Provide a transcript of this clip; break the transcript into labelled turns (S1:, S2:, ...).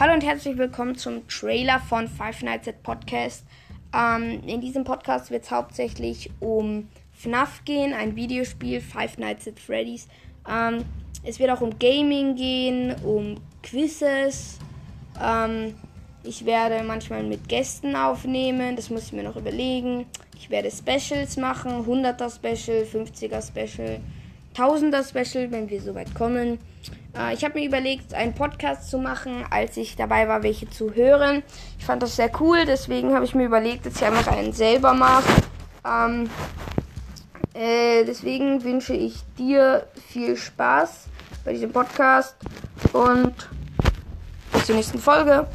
S1: Hallo und herzlich willkommen zum Trailer von Five Nights at Podcast. Ähm, in diesem Podcast wird es hauptsächlich um FNAF gehen, ein Videospiel, Five Nights at Freddy's. Ähm, es wird auch um Gaming gehen, um Quizzes. Ähm, ich werde manchmal mit Gästen aufnehmen, das muss ich mir noch überlegen. Ich werde Specials machen, 100er Special, 50er Special. Tausender Special, wenn wir soweit kommen. Äh, ich habe mir überlegt, einen Podcast zu machen, als ich dabei war, welche zu hören. Ich fand das sehr cool, deswegen habe ich mir überlegt, dass ich einfach einen selber mache. Ähm, äh, deswegen wünsche ich dir viel Spaß bei diesem Podcast und bis zur nächsten Folge.